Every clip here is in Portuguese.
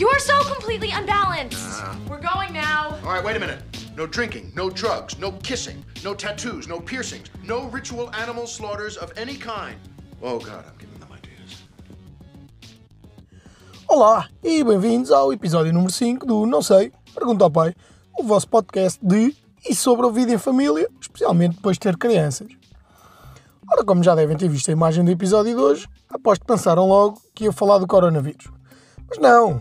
You are so completely unbalanced. We're going now. All right, wait a minute. No drinking, no drugs, no kissing, no tattoos, no piercings, no ritual animal slaughters of any kind. Oh, God, I'm giving them ideas. Olá e bem-vindos ao episódio número 5 do Não Sei, Pergunta ao Pai, o vosso podcast de e sobre a vida em família, especialmente depois de ter crianças. Ora, como já devem ter visto a imagem do episódio de hoje, aposto que pensaram logo que ia falar do coronavírus. Mas não!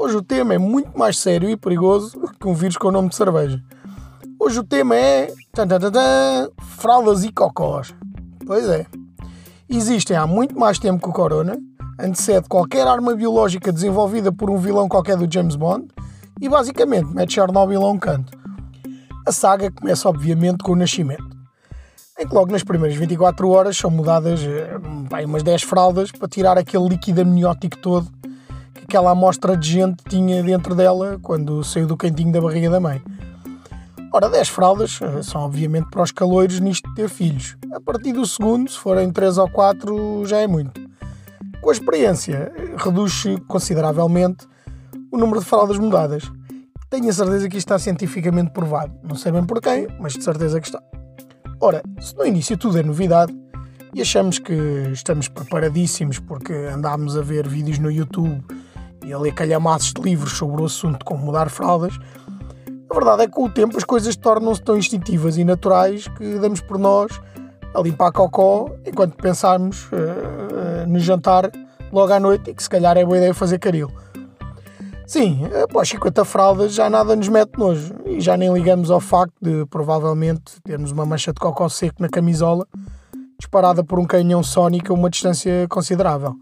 Hoje o tema é muito mais sério e perigoso que um vírus com o nome de cerveja. Hoje o tema é. Fraldas e cocós. Pois é. Existem há muito mais tempo que o corona, antecede qualquer arma biológica desenvolvida por um vilão qualquer do James Bond e basicamente mete Chernobyl a um canto. A saga começa obviamente com o nascimento, em que logo nas primeiras 24 horas são mudadas bem, umas 10 fraldas para tirar aquele líquido amniótico todo aquela amostra de gente tinha dentro dela quando saiu do cantinho da barriga da mãe. Ora, 10 fraldas são obviamente para os caloiros nisto de ter filhos. A partir do segundo, se forem 3 ou 4, já é muito. Com a experiência, reduz-se consideravelmente o número de fraldas mudadas. Tenho a certeza que isto está cientificamente provado. Não sei bem por quem, mas de certeza que está. Ora, se no início tudo é novidade e achamos que estamos preparadíssimos porque andámos a ver vídeos no YouTube e a ler calhamaços de livros sobre o assunto como mudar fraldas, a verdade é que com o tempo as coisas tornam-se tão instintivas e naturais que damos por nós a limpar cocó enquanto pensarmos uh, uh, no jantar logo à noite e que se calhar é boa ideia fazer caril. Sim, após 50 fraldas já nada nos mete nojo e já nem ligamos ao facto de provavelmente termos uma mancha de cocó seco na camisola disparada por um canhão sónico a uma distância considerável.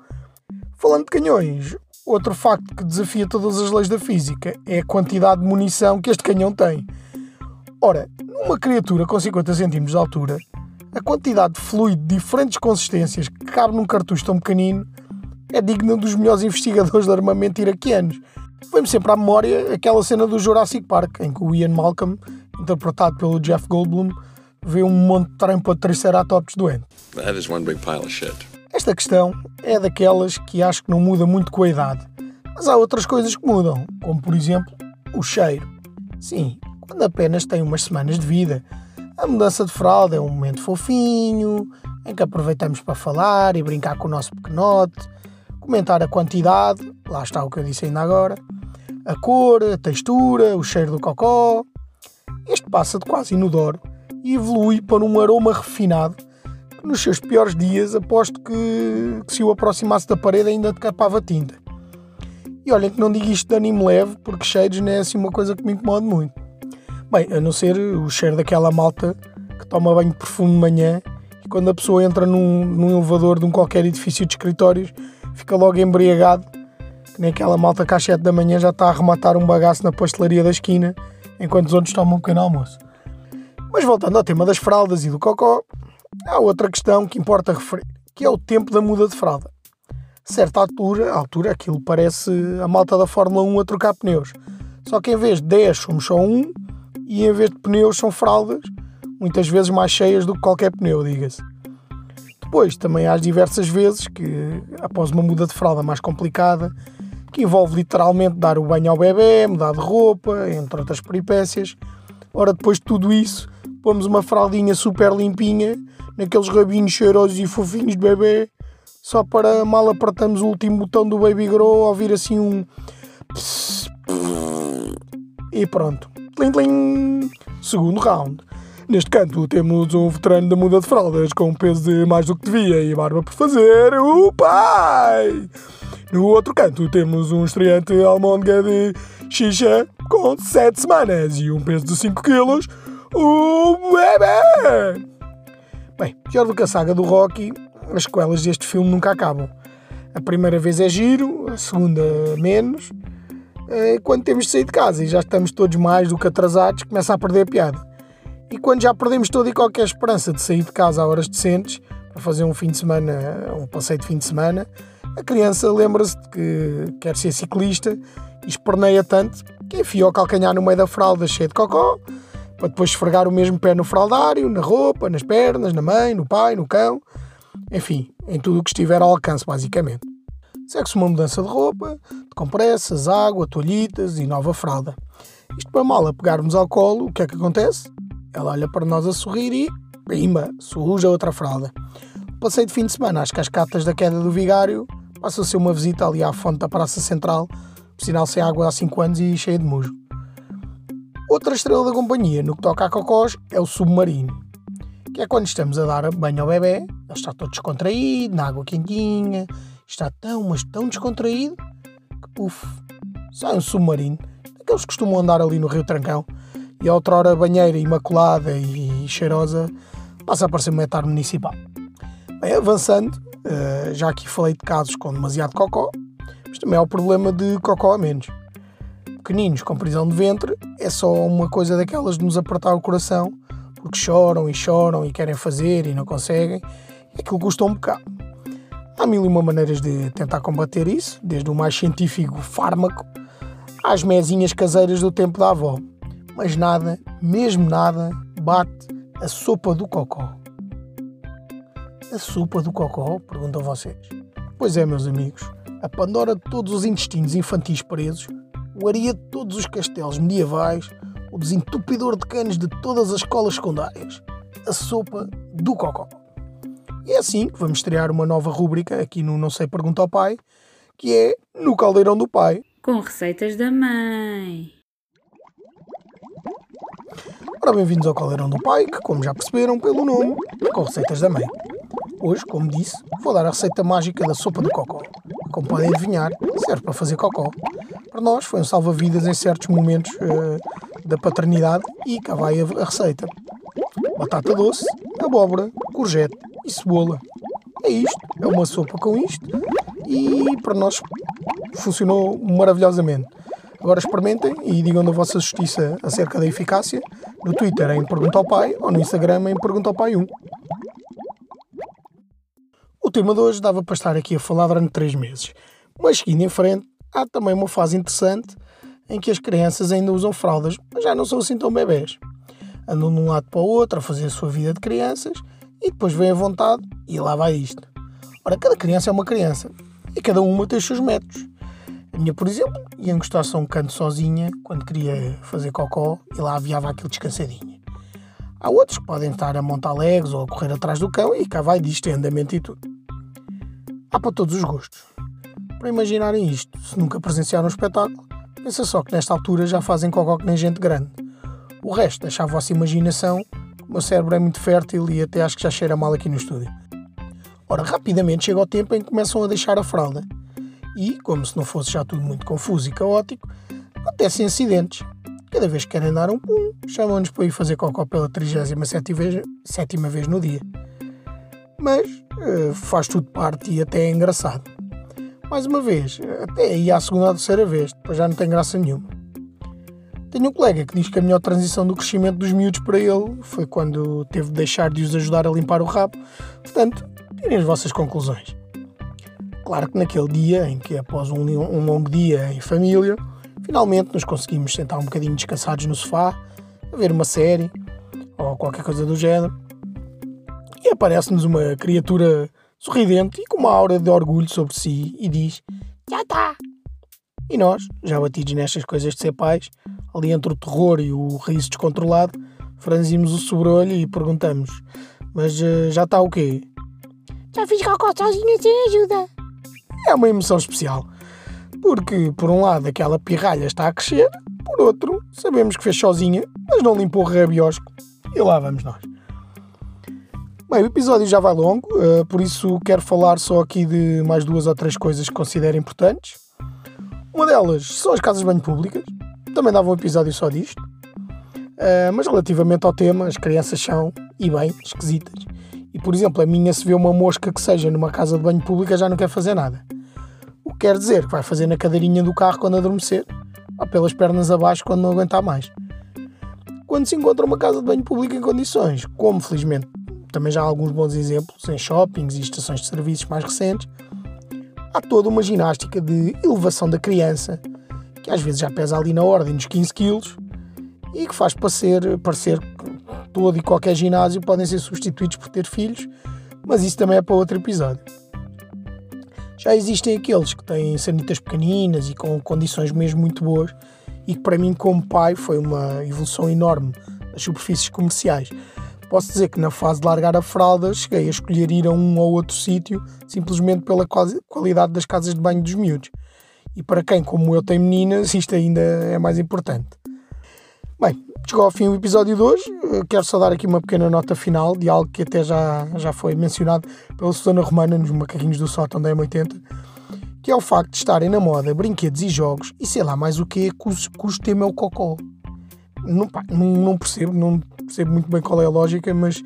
Falando de canhões, outro facto que desafia todas as leis da física é a quantidade de munição que este canhão tem. Ora, numa criatura com 50 cm de altura, a quantidade de fluido de diferentes consistências que cabe num cartucho tão pequenino é digna dos melhores investigadores de armamento iraquianos Vem-me sempre à memória aquela cena do Jurassic Park, em que o Ian Malcolm, interpretado pelo Jeff Goldblum, vê um monte de trampa de Triceratops doente. That is one big pile of shit. Esta questão é daquelas que acho que não muda muito com a idade, mas há outras coisas que mudam, como por exemplo o cheiro. Sim, quando apenas tem umas semanas de vida, a mudança de fralda é um momento fofinho, em que aproveitamos para falar e brincar com o nosso pequenote, comentar a quantidade, lá está o que eu disse ainda agora, a cor, a textura, o cheiro do cocó. Este passa de quase inodoro e evolui para um aroma refinado nos seus piores dias aposto que, que se o aproximasse da parede ainda decapava tinta. E olhem que não digo isto de animo leve, porque cheiros não é assim uma coisa que me incomoda muito. Bem, a não ser o cheiro daquela malta que toma banho de perfume de manhã e quando a pessoa entra num, num elevador de um qualquer edifício de escritórios fica logo embriagado, que nem aquela malta que às 7 da manhã já está a arrematar um bagaço na pastelaria da esquina, enquanto os outros tomam um pequeno almoço. Mas voltando ao tema das fraldas e do cocó, há outra questão que importa referir, que é o tempo da muda de fralda. Certa altura, altura aquilo parece a malta da Fórmula 1 a trocar pneus. Só que em vez de 10 somos só um e em vez de pneus são fraldas, muitas vezes mais cheias do que qualquer pneu, diga-se. Depois, também há as diversas vezes que, após uma muda de fralda mais complicada, que envolve literalmente dar o banho ao bebê, mudar de roupa, entre outras peripécias. Ora, depois de tudo isso, pomos uma fraldinha super limpinha, naqueles rabinhos cheirosos e fofinhos de bebê, só para mal apertamos o último botão do Baby Grow, ouvir assim um. E pronto. Tlim, tlim. Segundo round. Neste canto temos um veterano da muda de fraldas com peso de mais do que devia e barba por fazer, o pai! No outro canto temos um estreante almôndega de xixa com 7 semanas e um peso de 5 quilos, o bebê! Bem, pior do que a saga do Rocky, as sequelas deste filme nunca acabam. A primeira vez é giro, a segunda menos. Eh, quando temos de sair de casa e já estamos todos mais do que atrasados, começa a perder a piada. E quando já perdemos toda e qualquer esperança de sair de casa a horas decentes, para fazer um fim de semana, um passeio de fim de semana, a criança lembra-se de que quer ser ciclista e esperneia tanto que enfia o calcanhar no meio da fralda cheio de cocó, para depois esfregar o mesmo pé no fraldário, na roupa, nas pernas, na mãe, no pai, no cão, enfim, em tudo o que estiver ao alcance, basicamente. Segue-se uma mudança de roupa, de compressas, água, toalhitas e nova fralda. Isto para mal a pegarmos ao colo, o que é que acontece? Ela olha para nós a sorrir e, pimba, surge a outra fralda. Passei de fim de semana às cascatas da queda do vigário, passa a ser uma visita ali à fonte da Praça Central, por sinal sem água há 5 anos e cheia de mujo. Outra estrela da companhia no que toca a cocós é o submarino, que é quando estamos a dar banho ao bebê, ele está todo descontraído, na água quentinha, está tão, mas tão descontraído, que puf, sai um submarino, aqueles que costumam andar ali no Rio Trancão, e a outrora banheira imaculada e cheirosa passa a parecer um metar municipal. Bem, avançando, eh, já aqui falei de casos com demasiado cocó, mas também há o problema de cocó a menos. Pequeninos com prisão de ventre é só uma coisa daquelas de nos apertar o coração, porque choram e choram e querem fazer e não conseguem, e aquilo custa um bocado. Há mil e uma maneiras de tentar combater isso, desde o mais científico fármaco às mesinhas caseiras do tempo da avó. Mas nada, mesmo nada, bate a sopa do cocó. A sopa do cocó? Perguntam vocês. Pois é, meus amigos, a Pandora de todos os intestinos infantis presos, o aria de todos os castelos medievais, o desentupidor de canos de todas as escolas secundárias. A sopa do cocó. E é assim que vamos estrear uma nova rúbrica aqui no Não Sei Pergunta ao Pai, que é No Caldeirão do Pai. Com receitas da mãe. Ora, bem-vindos ao Caldeirão do Pai, que, como já perceberam pelo nome, é com receitas da mãe. Hoje, como disse, vou dar a receita mágica da sopa do cocó. Como podem adivinhar, serve para fazer cocó. Para nós foi um salva-vidas em certos momentos uh, da paternidade e cá vai a, a receita. Batata doce, abóbora, courgette e cebola. É isto, é uma sopa com isto e para nós funcionou maravilhosamente. Agora experimentem e digam da vossa justiça acerca da eficácia no Twitter em Pergunta ao Pai ou no Instagram em Pergunta ao Pai 1. O tema de hoje dava para estar aqui a falar durante 3 meses, mas seguindo em frente, há também uma fase interessante em que as crianças ainda usam fraldas, mas já não são assim tão bebés. Andam de um lado para o outro a fazer a sua vida de crianças e depois vem a vontade e lá vai isto. Ora, cada criança é uma criança e cada uma tem os seus métodos. A minha, por exemplo, ia encostar-se a um canto sozinha quando queria fazer cocó e lá aviava aquilo descansadinho. Há outros que podem estar a montar legs ou a correr atrás do cão e cá vai disto em andamento e tudo. Há para todos os gostos. Para imaginarem isto, se nunca presenciaram um espetáculo, pensa só que nesta altura já fazem cocó que nem gente grande. O resto deixa a vossa imaginação, o meu cérebro é muito fértil e até acho que já cheira mal aqui no estúdio. Ora, rapidamente chega o tempo em que começam a deixar a fralda. E, como se não fosse já tudo muito confuso e caótico, acontecem acidentes. Cada vez que querem dar um pum, chamam-nos para ir fazer cocó pela 37 vez, vez no dia. Mas uh, faz tudo parte e até é engraçado. Mais uma vez, até aí à segunda ou terceira vez, depois já não tem graça nenhuma. Tenho um colega que diz que a melhor transição do crescimento dos miúdos para ele foi quando teve de deixar de os ajudar a limpar o rabo. Portanto, tirem as vossas conclusões. Claro que naquele dia em que, após um, um longo dia em família, finalmente nos conseguimos sentar um bocadinho descansados no sofá, a ver uma série ou qualquer coisa do género, e aparece-nos uma criatura sorridente e com uma aura de orgulho sobre si e diz: Já está! E nós, já batidos nestas coisas de ser pais, ali entre o terror e o riso descontrolado, franzimos o sobrolho e perguntamos: Mas uh, já está o quê? Já fiz cocó sozinha sem ajuda. É uma emoção especial. Porque, por um lado, aquela pirralha está a crescer, por outro, sabemos que fez sozinha, mas não limpou o rabiosco. E lá vamos nós. Bem, o episódio já vai longo, uh, por isso quero falar só aqui de mais duas ou três coisas que considero importantes. Uma delas são as casas de banho públicas. Também dava um episódio só disto. Uh, mas relativamente ao tema, as crianças são, e bem, esquisitas. E, por exemplo, a minha, se vê uma mosca que seja numa casa de banho pública, já não quer fazer nada. O que quer dizer que vai fazer na cadeirinha do carro quando adormecer, ou pelas pernas abaixo quando não aguentar mais. Quando se encontra uma casa de banho pública em condições, como felizmente também já há alguns bons exemplos em shoppings e estações de serviços mais recentes, há toda uma ginástica de elevação da criança, que às vezes já pesa ali na ordem dos 15 quilos, e que faz parecer, parecer que todo e qualquer ginásio podem ser substituídos por ter filhos, mas isso também é para outro episódio. Já existem aqueles que têm sanitas pequeninas e com condições mesmo muito boas, e que para mim, como pai, foi uma evolução enorme das superfícies comerciais. Posso dizer que na fase de largar a fralda cheguei a escolher ir a um ou outro sítio simplesmente pela quali- qualidade das casas de banho dos miúdos. E para quem, como eu, tem meninas, isto ainda é mais importante. Bem, chegou ao fim o episódio de hoje. Eu Quero só dar aqui uma pequena nota final de algo que até já, já foi mencionado pela Susana Romana nos Macaquinhos do Sótão da M80, que é o facto de estarem na moda brinquedos e jogos e sei lá mais o que cujo tema é o cocó. Não, não, percebo, não percebo muito bem qual é a lógica, mas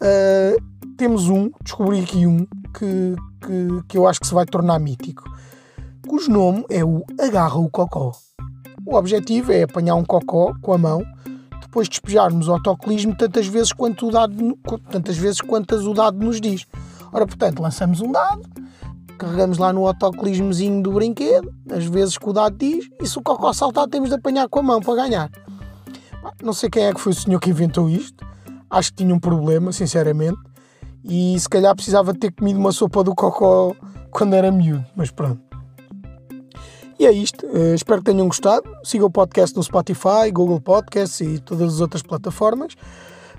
ah, temos um, descobri aqui um que, que, que eu acho que se vai tornar mítico, cujo nome é o Agarra o Cocó. O objetivo é apanhar um cocó com a mão, depois despejarmos o autocolismo tantas vezes, quanto o dado, tantas vezes quantas o dado nos diz. Ora, portanto, lançamos um dado, carregamos lá no autocolismozinho do brinquedo, as vezes que o dado diz, e se o cocó saltar temos de apanhar com a mão para ganhar. Não sei quem é que foi o senhor que inventou isto, acho que tinha um problema, sinceramente, e se calhar precisava ter comido uma sopa do cocó quando era miúdo, mas pronto. E é isto. Eh, espero que tenham gostado. Sigam o podcast no Spotify, Google Podcasts e todas as outras plataformas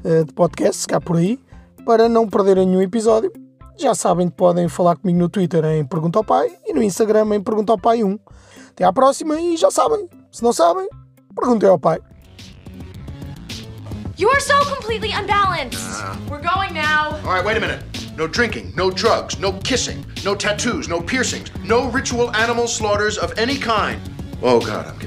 eh, de podcasts cá por aí, para não perderem nenhum episódio. Já sabem que podem falar comigo no Twitter em Pergunta ao Pai e no Instagram em Pergunta ao Pai 1. Até à próxima e já sabem. Se não sabem, perguntem ao pai. You are so completely unbalanced. Uh. We're going now. All right, wait a minute. No drinking, no drugs, no kissing, no tattoos, no piercings, no ritual animal slaughters of any kind. Oh, God, I'm getting.